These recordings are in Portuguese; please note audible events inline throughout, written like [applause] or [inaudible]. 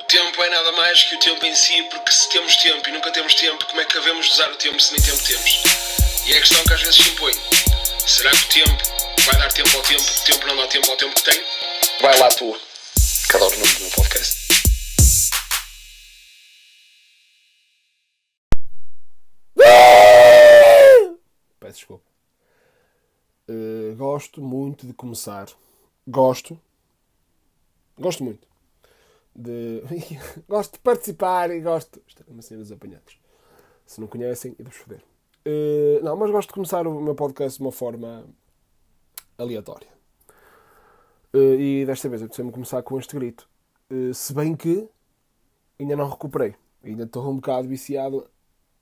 O tempo é nada mais que o tempo em si, porque se temos tempo e nunca temos tempo, como é que devemos usar o tempo se nem tempo temos? E é a questão que às vezes se impõe. Será que o tempo vai dar tempo ao tempo, o tempo não dá tempo ao tempo que tem? Vai lá tu, que adoro o nome do meu podcast. Peço desculpa. Uh, gosto muito de começar. Gosto. Gosto muito. De... [laughs] gosto de participar e gosto. Isto é uma cena dos apanhados. Se não conhecem, e vos foder. Uh, não, mas gosto de começar o meu podcast de uma forma aleatória. Uh, e desta vez eu preciso começar com este grito. Uh, se bem que ainda não recuperei. Ainda estou um bocado viciado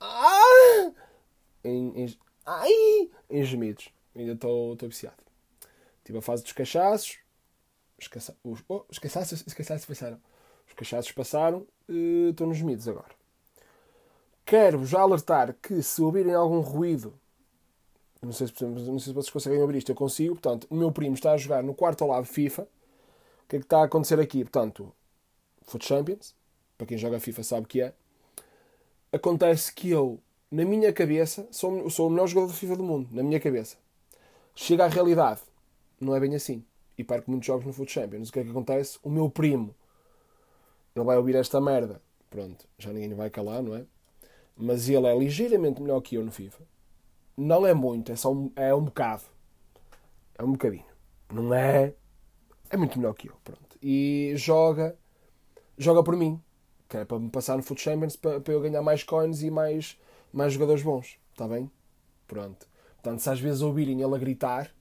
ah! em, em, ai! em gemidos. Ainda estou viciado. Tive a fase dos cachaços. Os, caça, os, oh, os. Os cachaços passaram. Uh, estou nos gemidos agora. Quero já alertar que se ouvirem algum ruído, não sei, se, não sei se vocês conseguem ouvir isto, eu consigo. Portanto, o meu primo está a jogar no quarto ao lado FIFA. O que é que está a acontecer aqui? Portanto, Foot Champions, para quem joga FIFA sabe o que é. Acontece que eu, na minha cabeça, sou, sou o melhor jogador de FIFA do mundo, na minha cabeça. Chega à realidade, não é bem assim. E perco muitos jogos no Foot Champions. O que é que acontece? O meu primo, ele vai ouvir esta merda. Pronto, já ninguém vai calar, não é? mas ele é ligeiramente melhor que eu no FIFA. Não é muito, é só um, é um bocado. É um bocadinho. Não é. É muito melhor que eu, pronto. E joga. Joga por mim. Que é para me passar no Foot Champions para, para eu ganhar mais coins e mais, mais jogadores bons. Está bem? Pronto. Portanto, se às vezes ouvirem ele a gritar.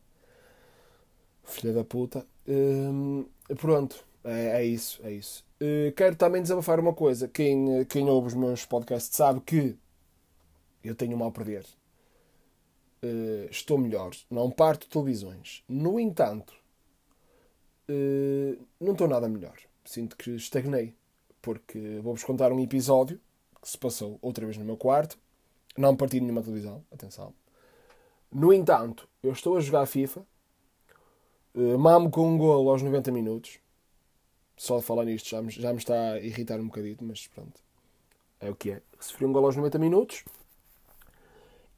Filha da puta. Hum, pronto. É, é isso, é isso. Uh, quero também desabafar uma coisa. Quem, quem ouve os meus podcasts sabe que eu tenho mal a perder. Uh, estou melhor. Não parto televisões. No entanto, uh, não estou nada melhor. Sinto que estagnei. Porque vou-vos contar um episódio que se passou outra vez no meu quarto. Não parti nenhuma televisão. Atenção. No entanto, eu estou a jogar FIFA. Uh, mamo com um golo aos 90 minutos só de falar nisto já me, já me está a irritar um bocadito, mas pronto. É o que é. Sofreu um gol aos 90 minutos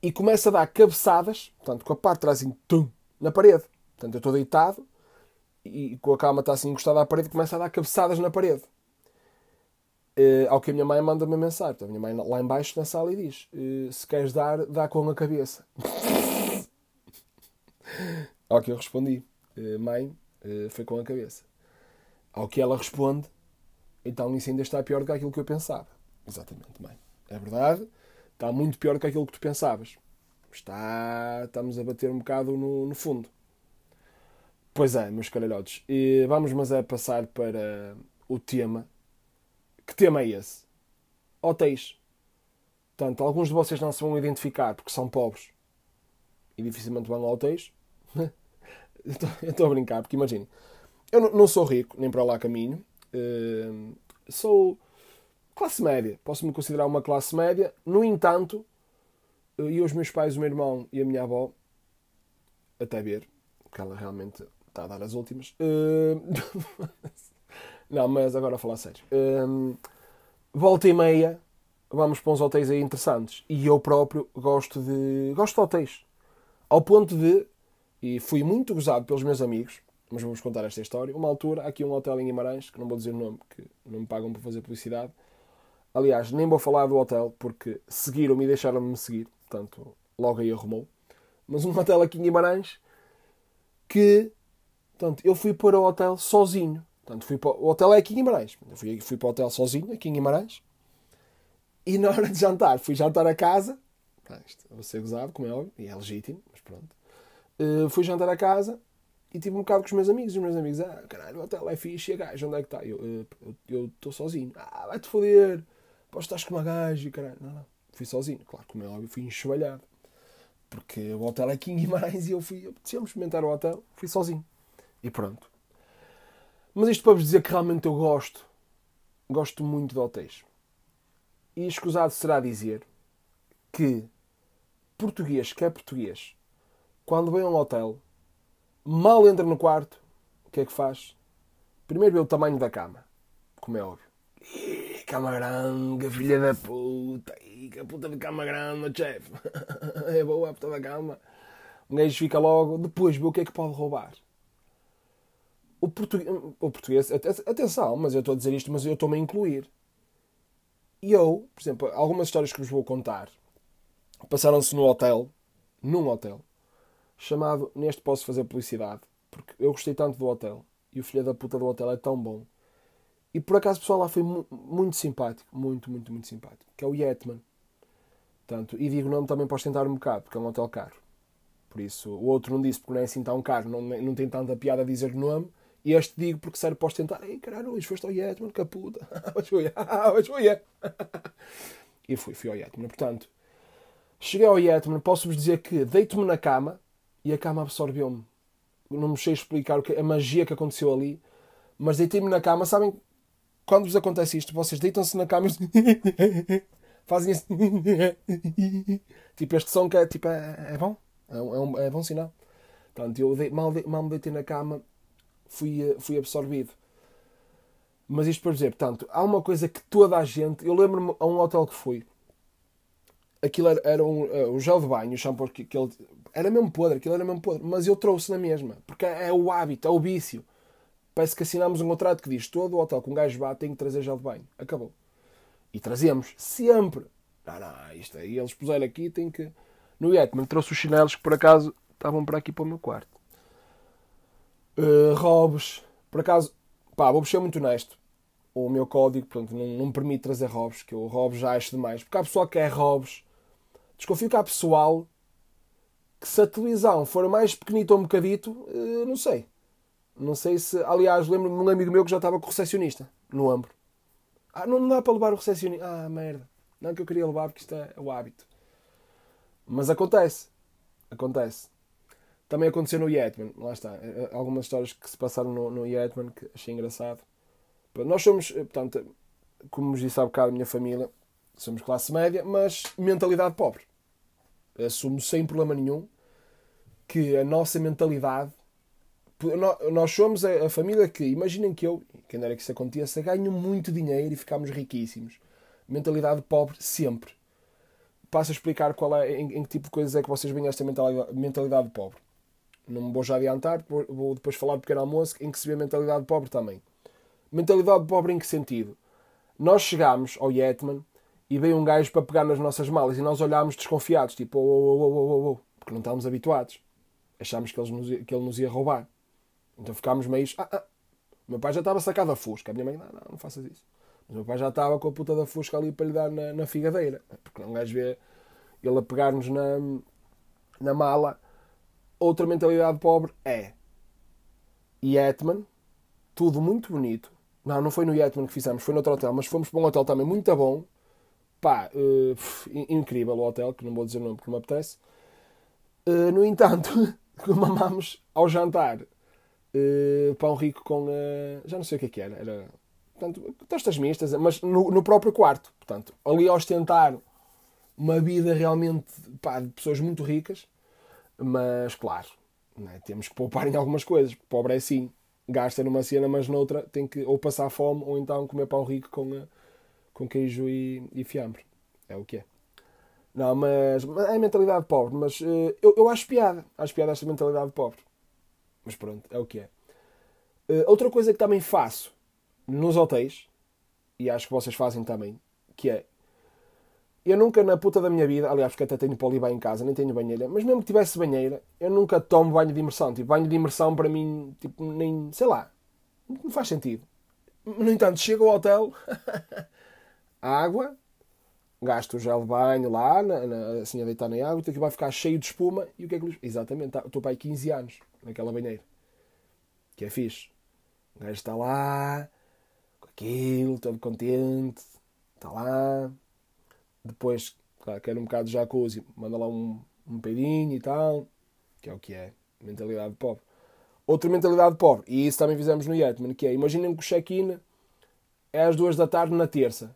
e começa a dar cabeçadas, portanto, com a parte de trás assim, tum, na parede. Portanto, eu estou deitado e com a cama está assim encostada à parede, começa a dar cabeçadas na parede. Uh, ao que a minha mãe manda-me uma mensagem. A minha mãe lá embaixo na sala e diz: uh, Se queres dar, dá com a cabeça. [laughs] ao que eu respondi: uh, Mãe, foi com a cabeça. Ao que ela responde, então isso ainda está pior do que aquilo que eu pensava. Exatamente, mãe. É verdade, está muito pior do que aquilo que tu pensavas. Está, estamos a bater um bocado no, no fundo. Pois é, meus caralhotes. E vamos, mas é passar para o tema. Que tema é esse? Hotéis. Portanto, alguns de vocês não se vão identificar porque são pobres e dificilmente vão a hotéis. [laughs] eu estou a brincar, porque imaginem, eu não sou rico, nem para lá caminho. Uh, sou classe média. Posso-me considerar uma classe média. No entanto, uh, e os meus pais, o meu irmão e a minha avó, até ver, porque ela realmente está a dar as últimas. Uh, [laughs] não, mas agora a falar sério. Uh, volta e meia, vamos para uns hotéis aí interessantes. E eu próprio gosto de. gosto de hotéis. Ao ponto de. E fui muito gozado pelos meus amigos mas vou-vos contar esta história. Uma altura, há aqui um hotel em Guimarães, que não vou dizer o nome, que não me pagam para fazer publicidade. Aliás, nem vou falar do hotel, porque seguiram-me e deixaram-me me seguir, portanto, logo aí arrumou. Mas um [laughs] hotel aqui em Guimarães, que, portanto, eu fui para o hotel sozinho. Portanto, fui para, o hotel é aqui em Guimarães. Eu fui, fui para o hotel sozinho, aqui em Guimarães. E na hora de jantar, fui jantar a casa. Isto vou ser gozado, como é óbvio, e é legítimo, mas pronto. Uh, fui jantar a casa e tive um bocado com os meus amigos. E os meus amigos, ah, caralho, o hotel é fixe. E a gaja, onde é que está? Eu estou sozinho. Ah, vai-te foder. Posso estar com uma gaja. E caralho, não, não. Fui sozinho. Claro, como é óbvio, fui enxovalhado. Porque o hotel é em Guimarães e eu fui, se experimentar o hotel, fui sozinho. E pronto. Mas isto para vos dizer que realmente eu gosto. Gosto muito de hotéis. E escusado será dizer que português que é português, quando vem a um hotel, Mal entra no quarto, o que é que faz? Primeiro vê o tamanho da cama. como é óbvio. Ih, cama grande, filha da puta. Ih, que puta de cama grande, chefe. [laughs] é boa a puta da cama. Um gajo fica logo, depois vê o que é que pode roubar. O português, o português atenção, mas eu estou a dizer isto, mas eu estou-me a incluir. E eu, por exemplo, algumas histórias que vos vou contar passaram-se no hotel, num hotel, chamado, neste posso fazer publicidade, porque eu gostei tanto do hotel, e o filho da puta do hotel é tão bom. E por acaso o pessoal lá foi mu muito simpático, muito, muito, muito simpático, que é o Yetman. Portanto, e digo o nome também para ostentar um bocado, porque é um hotel caro. Por isso, o outro não disse porque não é assim tão caro, não, não tem tanta piada a dizer o nome. E este digo porque serve para ostentar. Ei, caralho, Luís, foste ao Yetman, que puta. [laughs] Mas [laughs] fui, E fui, fui ao Yetman. Portanto, cheguei ao Yetman, posso-vos dizer que deito-me na cama e a cama absorveu-me. Não me sei explicar o que, a magia que aconteceu ali, mas deitei-me na cama. Sabem, quando vos acontece isto, vocês deitam-se na cama e [laughs] fazem assim. [laughs] tipo, este som que é, tipo, é, é bom. É, um, é, bom sinal. Portanto, eu de, mal, mal me deitei na cama, fui, eh, fui absorvido. Mas isto para dizer, portanto, há uma coisa que toda a gente. Eu lembro-me a um hotel que fui. Aquilo era, era um, uh, o gel de banho, o shampoo que, que ele. Era mesmo podre, aquilo era mesmo podre. Mas eu trouxe na mesma. Porque é, o hábito, é o vício. Parece que assinámos um contrato que diz todo o hotel com um gajo vá tem que trazer gel de banho. Acabou. E trazemos. Sempre. Não, não, isto aí eles puseram aqui, tem que no Yetman trouxe os chinelos que por acaso estavam para aqui para o meu quarto. Uh, robes, por acaso, pá, vou ser muito honesto. O meu código, portanto, não, não me permite trazer robes, que eu robes já acho demais. Porque há pessoal que quer robes. Desconfio que há pessoal que se a televisão for mais pequenita ou um bocadito, uh, não sei. Não sei se. Aliás, lembro-me de um amigo meu que já estava com o recepcionista no ombro. Ah, não, dá para levar o recepcionista. Ah, merda. Não que eu queria levar porque isto é, é o hábito. Mas acontece. Acontece. Também aconteceu no Yetman. Lá está. Eh, eh, algumas histórias que se passaram no, no Yetman que achei engraçado. Nós somos, eh, portanto, como vos disse há bocado, a minha família, somos classe média, mas mentalidade pobre. Assumo sem problema nenhum que a nossa mentalidade. Nós somos a família que, imaginem que eu, quem era que isso aconteça, ganho muito dinheiro e ficamos riquíssimos. Mentalidade pobre sempre passo a explicar qual é, em, em, que tipo de coisas é que vocês veem esta mentalidade, mentalidade pobre. Não me vou já adiantar, vou depois falar do pequeno almoço em que se vê mentalidade pobre também. Mentalidade pobre em que sentido? Nós chegámos ao Yetman e veio um gajo para pegar nas nossas malas e nós olhámos desconfiados, tipo, oh, oh, oh, oh, oh, porque não estávamos habituados. Achámos que, nos, que ele nos ia roubar. Então ficámos meio. Ah, ah. O meu pai já estava sacado a fusca. A minha mãe, não, não, não faças isso. Mas o meu pai já estava com a puta da fusca ali para lhe dar na, na figadeira. Porque um gajo vê ele a pegar-nos na, na mala. Outra mentalidade pobre é Yetman, tudo muito bonito. Não, não foi no Yetman que fizemos, foi no outro hotel, mas fomos para um hotel também muito bom. Pá, uh, incrível o hotel, que não vou dizer o nome porque não me apetece. Uh, no entanto, [laughs] mamámos ao jantar uh, pão rico com. já não sei o que é que era. Era portanto, tostas mistas, mas no, no, próprio quarto. Portanto, ali a ostentar uma vida realmente pá, de pessoas muito ricas, mas claro, é? temos que poupar em algumas coisas, pobre é assim, gasta numa cena, mas noutra tem que ou passar fome ou então comer pão rico com, eh, com queijo e, e fiambre. É o que é. Não, mas, mas é mentalidade pobre, mas uh, eu, eu acho piada, acho piada esta mentalidade pobre. Mas pronto, é o que é. Uh, outra coisa que também faço nos hotéis, e acho que vocês fazem também, que é eu nunca na puta da minha vida, aliás, porque até tenho polibar em casa, nem tenho banheira, mas mesmo que tivesse banheira, eu nunca tomo banho de imersão. Tipo, banho de imersão para mim, tipo, nem, sei lá, não faz sentido. No entanto, chego ao hotel, [laughs] água, gasto o gel de banho lá, na, na, assim a deitar na água, então que vai ficar cheio de espuma. E o que é que Exatamente, estou para aí 15 anos naquela banheira. Que é fixe. O gajo está lá, com aquilo, todo contente, está lá, depois, claro, quer um bocado de jacuzzi, manda lá um, um peidinho e tal, que é o que é, mentalidade pobre. Outra mentalidade pobre, e isso também fizemos no Yetman, que é, imaginem que o check-in é às duas da tarde na terça,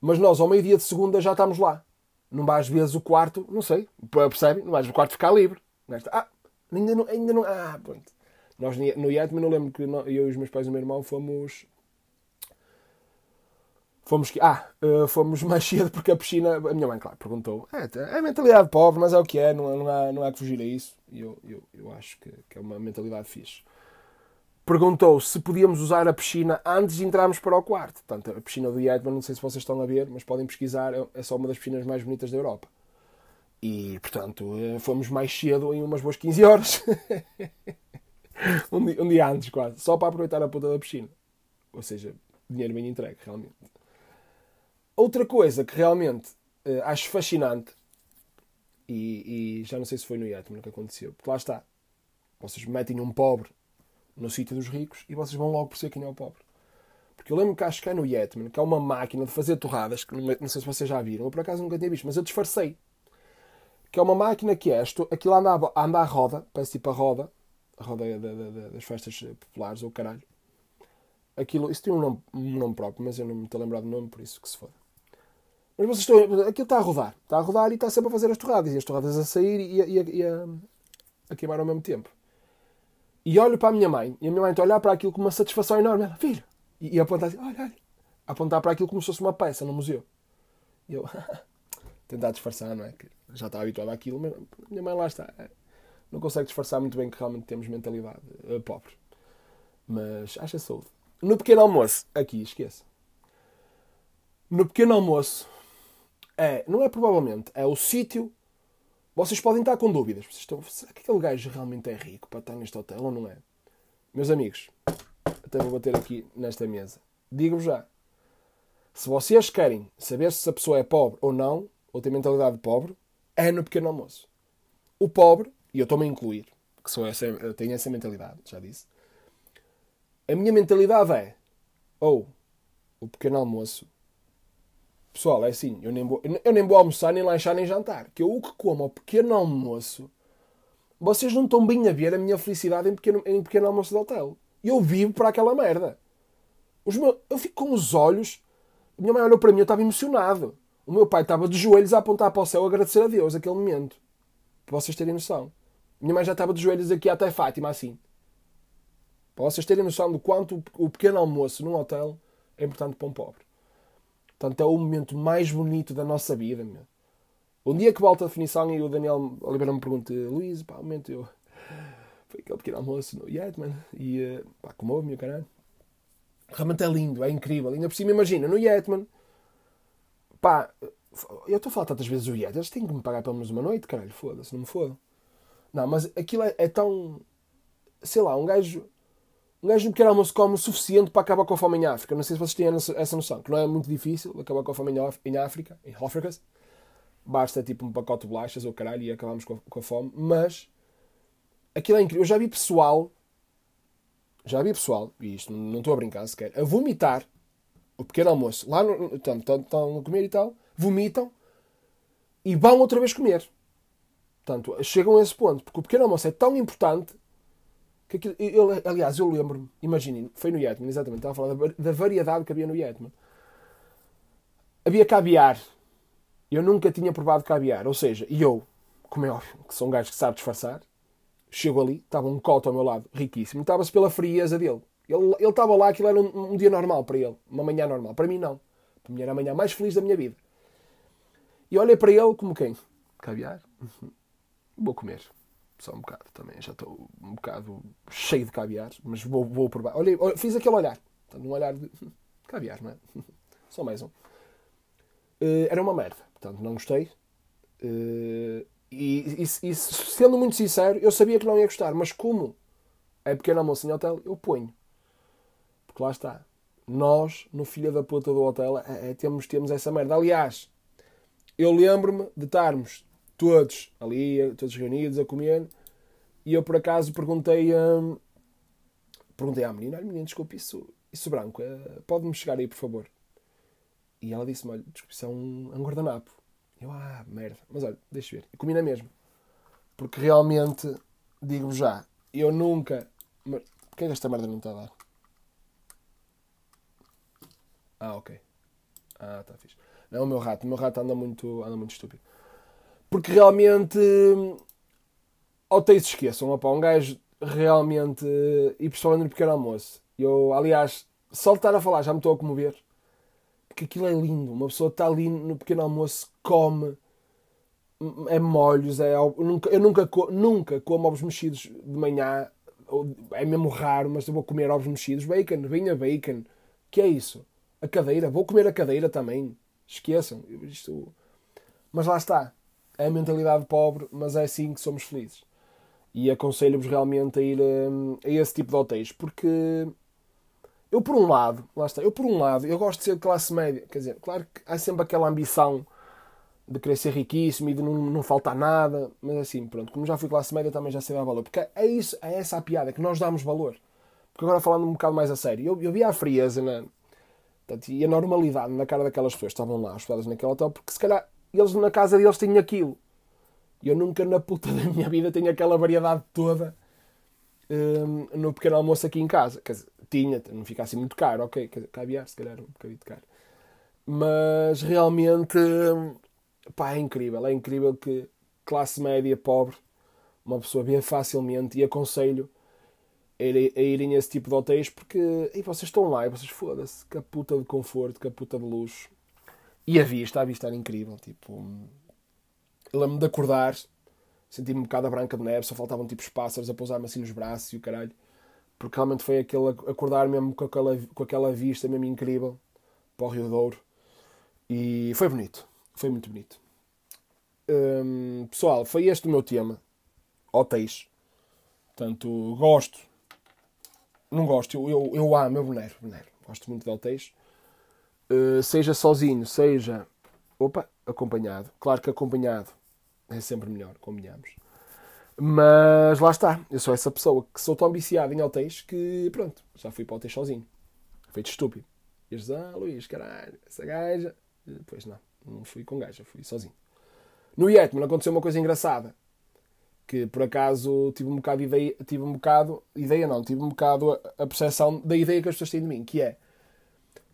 mas nós ao meio-dia de segunda já estamos lá. Não vais vezes o quarto, não sei, percebem? Não vais o quarto ficar livre. Ah, ainda não, ainda não, ah, pronto. Nós no Yetman, eu lembro que eu e os meus pais e o meu irmão fomos Fomos. Ah, uh, fomos [laughs] mais cedo porque a piscina. A minha mãe, claro, perguntou. É, é mentalidade pobre, mas é o que é, não, não, há, não há que fugir a isso. E eu, eu, eu acho que, que é uma mentalidade fixe. Perguntou se podíamos usar a piscina antes de entrarmos para o quarto. Portanto, a piscina do Yetman, não sei se vocês estão a ver, mas podem pesquisar, é, só uma das piscinas mais bonitas da Europa. E, portanto, eh, fomos mais cedo em umas boas 15 horas. [laughs] um, dia, um dia antes, quase. Só para aproveitar a ponta da piscina. Ou seja, dinheiro bem entregue, realmente. Outra coisa que realmente uh, acho fascinante, e, e, já não sei se foi no Yatman que aconteceu, porque lá está, vocês metem um pobre no sítio dos ricos e vocês vão logo perceber quem é o pobre. Porque eu lembro que acho que é no Yetman, que há uma máquina de fazer torradas, que não sei se vocês já viram, eu por acaso nunca tinha visto, mas eu disfarcei. Que é uma máquina que é, isto, aquilo anda anda à roda, parece tipo a roda, a roda das festas populares, ou caralho. Aquilo, isso tem um nome, um nome próprio, mas eu não me estou a lembrar do nome, por isso que se foda. Mas vocês estão. Aquilo está a rodar. Está a rodar e está sempre a fazer as torradas. E as torradas a sair e e a, e a, a queimar ao mesmo tempo. E olho para a minha mãe. E a minha mãe está a olhar para aquilo com uma satisfação enorme. Ela, filho. E, e apontar assim, olha, olha. Apontar para aquilo como se fosse uma peça no museu. E eu. [laughs] tentar disfarçar, não é? Que já está habituado àquilo. Mas minha mãe lá está. Não consegue disfarçar muito bem que realmente temos mentalidade uh, pobre. Mas acha saúde. No pequeno almoço, aqui, esqueça. No pequeno almoço, é, não é provavelmente, é o sítio. Vocês podem estar com dúvidas. Vocês estão, será que aquele gajo realmente é rico para estar neste hotel ou não é? Meus amigos, até vou bater aqui nesta mesa. Digo-vos já. Se vocês querem saber se a pessoa é pobre ou não, ou tem mentalidade pobre, é no pequeno almoço. O pobre, e eu estou-me a incluir, que sou essa, eu tenho essa mentalidade, já disse. A minha mentalidade é, ou o pequeno almoço Pessoal, é assim, eu nem, vou, eu nem vou almoçar, nem lanchar, nem jantar. Que eu o que como ao pequeno almoço, vocês não estão bem a ver a minha felicidade em pequeno, em pequeno almoço de hotel. Eu vivo para aquela merda. Os meus, eu fico com os olhos. A minha mãe olhou para mim, eu estava emocionado. O meu pai estava de joelhos a apontar para o céu a agradecer a Deus aquele momento. Para vocês terem noção. Minha mãe já estava de joelhos aqui até Fátima, assim. Para vocês terem noção do quanto o pequeno almoço num hotel é importante para um pobre. Portanto, é o momento mais bonito da nossa vida. Meu. Um dia que volta a definição e o Daniel Oliveira me pergunta, Luís, pá, momento eu. Foi aquele pequeno almoço no Yetman e uh, pá, comove meu caralho. Realmente é lindo, é incrível. Ainda por cima, imagina, no Yetman, pá, eu estou a falar tantas vezes o Yetman, eles têm que me pagar pelo menos uma noite, caralho, foda-se, não me foda. Não, mas aquilo é, é tão. Sei lá, um gajo um gajo no pequeno almoço come o suficiente para acabar com a fome em África. Não sei se vocês têm essa noção, que não é muito difícil acabar com a fome em África, em África. Basta tipo um pacote de bolachas ou caralho e acabamos com a, fome. Mas aquilo é incrível. Eu já vi pessoal, já vi pessoal, e isto não estou a brincar sequer, a vomitar o pequeno almoço. Lá estão a comer e tal, vomitam e vão outra vez comer. Portanto, chegam a esse ponto, porque o pequeno almoço é tão importante que aquilo, eu, aliás, eu lembro-me, imaginem, foi no Yetman, exatamente, estava a falar da, da, variedade que havia no Yetman. Havia caviar. Eu nunca tinha provado caviar. Ou seja, e eu, como é óbvio, que sou um gajo que sabe disfarçar, chego ali, estava um coto ao meu lado, riquíssimo, estava-se pela frieza dele. Ele, ele estava lá, aquilo era um, um, dia normal para ele, uma manhã normal. Para mim, não. Para mim era a manhã mais feliz da minha vida. E olhei para ele como quem? Caviar? Uhum. Vou comer. Só um bocado também. Já estou um bocado cheio de caviar, mas vou, vou provar. Olha, fiz aquele olhar. Um olhar de [laughs] caviar, não é? [laughs] Só mais um. Uh, era uma merda. Portanto, não gostei. Uh, e, e, e, sendo muito sincero, eu sabia que não ia gostar, mas como é pequeno almoço em hotel, eu ponho. Porque lá está. Nós, no filho da puta do hotel, é, é, temos, temos essa merda. Aliás, eu lembro-me de estarmos todos ali, todos reunidos a comer. E eu por acaso perguntei, hum, perguntei à menina: menina, desculpe, isso, isso branco, uh, pode-me chegar aí, por favor? E ela disse-me: olha, desculpe, isso é um, um guardanapo. Eu, ah, merda. Mas olha, deixa ver. E comi na mesma. Porque realmente, digo já, eu nunca. Que é que esta merda não está a dar? Ah, ok. Ah, está fixe. Não, o meu rato. O meu rato anda muito, anda muito estúpido. Porque realmente. Ou se esqueçam, opa, um gajo realmente. E principalmente no pequeno almoço. Eu, aliás, só de estar a falar já me estou a comover. Porque aquilo é lindo. Uma pessoa está ali no pequeno almoço, come, é molhos, é, eu nunca, eu nunca, nunca como ovos mexidos de manhã, é mesmo raro, mas eu vou comer ovos mexidos, bacon, vinha bacon, que é isso? A cadeira, vou comer a cadeira também, esqueçam, isto... mas lá está, é a mentalidade pobre, mas é assim que somos felizes. E aconselho-vos realmente a ir hum, a esse tipo de hotéis, porque eu por um lado, lá está, eu por um lado, eu gosto de ser de classe média, quer dizer, claro que há sempre aquela ambição de querer ser riquíssimo e de não, não faltar nada, mas assim, pronto, como já fui classe média também já sei dar valor, porque é isso, é essa a piada, que nós damos valor. Porque agora falando um bocado mais a sério, eu, eu vi a frieza na, e a normalidade na cara daquelas pessoas que estavam lá hospedadas naquele hotel, porque se calhar eles na casa deles tinham aquilo. Eu nunca na puta da minha vida tenho aquela variedade toda um, no pequeno almoço aqui em casa. Quer dizer, tinha, não fica assim muito caro, ok, caviar se calhar um bocadinho caro. Mas realmente, pá, é incrível, é incrível que classe média, pobre, uma pessoa vê facilmente e aconselho a, irem a esse tipo de hotéis porque e vocês estão lá e vocês foda-se, que a puta de conforto, que a puta de luxo. E a vista, a vista era incrível, tipo, lembro-me de acordar, senti-me um bocado a branca de neve, só faltavam tipo os pássaros a pousar-me assim nos braços e o caralho. Porque realmente foi aquele acordar mesmo com aquela, com aquela vista mesmo incrível para o Rio Douro. E foi bonito. Foi muito bonito. Hum, pessoal, foi este o meu tema. Hotéis. Portanto, gosto. Não gosto. Eu, eu, eu amo, eu venero, venero. Gosto muito de hotéis. Uh, seja sozinho, seja opa, acompanhado. Claro que acompanhado é sempre melhor, combinamos. Mas lá está, eu sou essa pessoa que sou tão viciado em hotéis que pronto, já fui para o hotel sozinho. Feito estúpido. E eles ah, Luís, caralho, essa gaja. Depois não, não fui com gaja, fui sozinho. No Yetman aconteceu uma coisa engraçada. Que por acaso tive um bocado de ideia, tive um bocado, ideia não, tive um bocado a, a percepção da ideia que as pessoas têm de mim, que é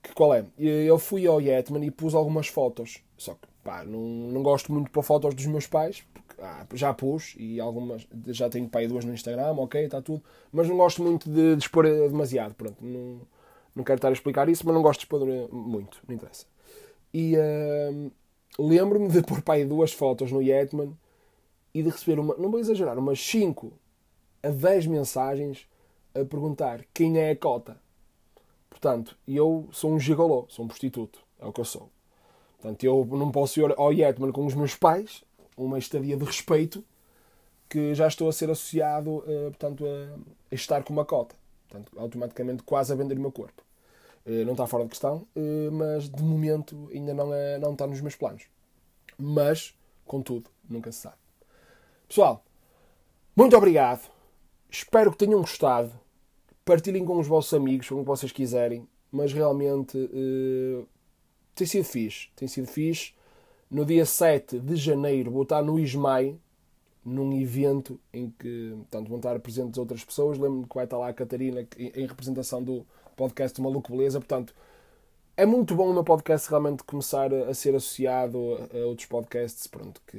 que qual é? Eu fui ao Yetman e pus algumas fotos. Só que pá, não, não gosto muito pôr fotos dos meus pais, ah, já pus e algumas já tenho pai duas no Instagram, ok, está tudo, mas não gosto muito de, de expor demasiado, pronto, não, não quero estar a explicar isso, mas não gosto de expor muito, não interessa. E uh, lembro-me de pôr pai duas fotos no Yetman e de receber uma, não vou exagerar, umas 5 a 10 mensagens a perguntar quem é a cota. Portanto, eu sou um gigolô, sou um prostituto, é o que eu sou. Portanto, eu não posso ir ao Yetman com os meus pais, uma estadia de respeito que já estou a ser associado uh, portanto, a, estar com uma cota. Portanto, automaticamente quase a vender o meu corpo. Uh, não está fora de questão, uh, mas de momento ainda não, é, não está nos meus planos. Mas, contudo, nunca se sabe. Pessoal, muito obrigado. Espero que tenham gostado. Partilhem com os vossos amigos, como vocês quiserem. Mas realmente tem sido fixe. Tem sido fixe no dia 7 de janeiro vou estar no Ismael, num evento em que portanto, vão estar presentes outras pessoas. Lembro-me que vai estar lá a Catarina em representação do podcast Maluco Beleza. Portanto, é muito bom o meu podcast realmente começar a ser associado a outros podcasts pronto, que,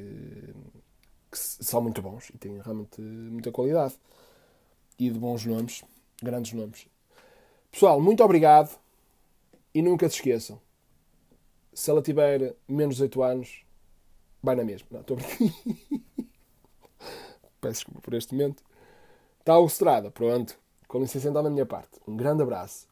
que são muito bons e têm realmente muita qualidade. E de bons nomes, grandes nomes. Pessoal, muito obrigado e nunca se esqueçam se ela tiver menos de 18 anos, vai na mesma. Não, estou [laughs] Peço desculpa por este momento. Está o Pronto. Com licença então da minha parte. Um grande abraço.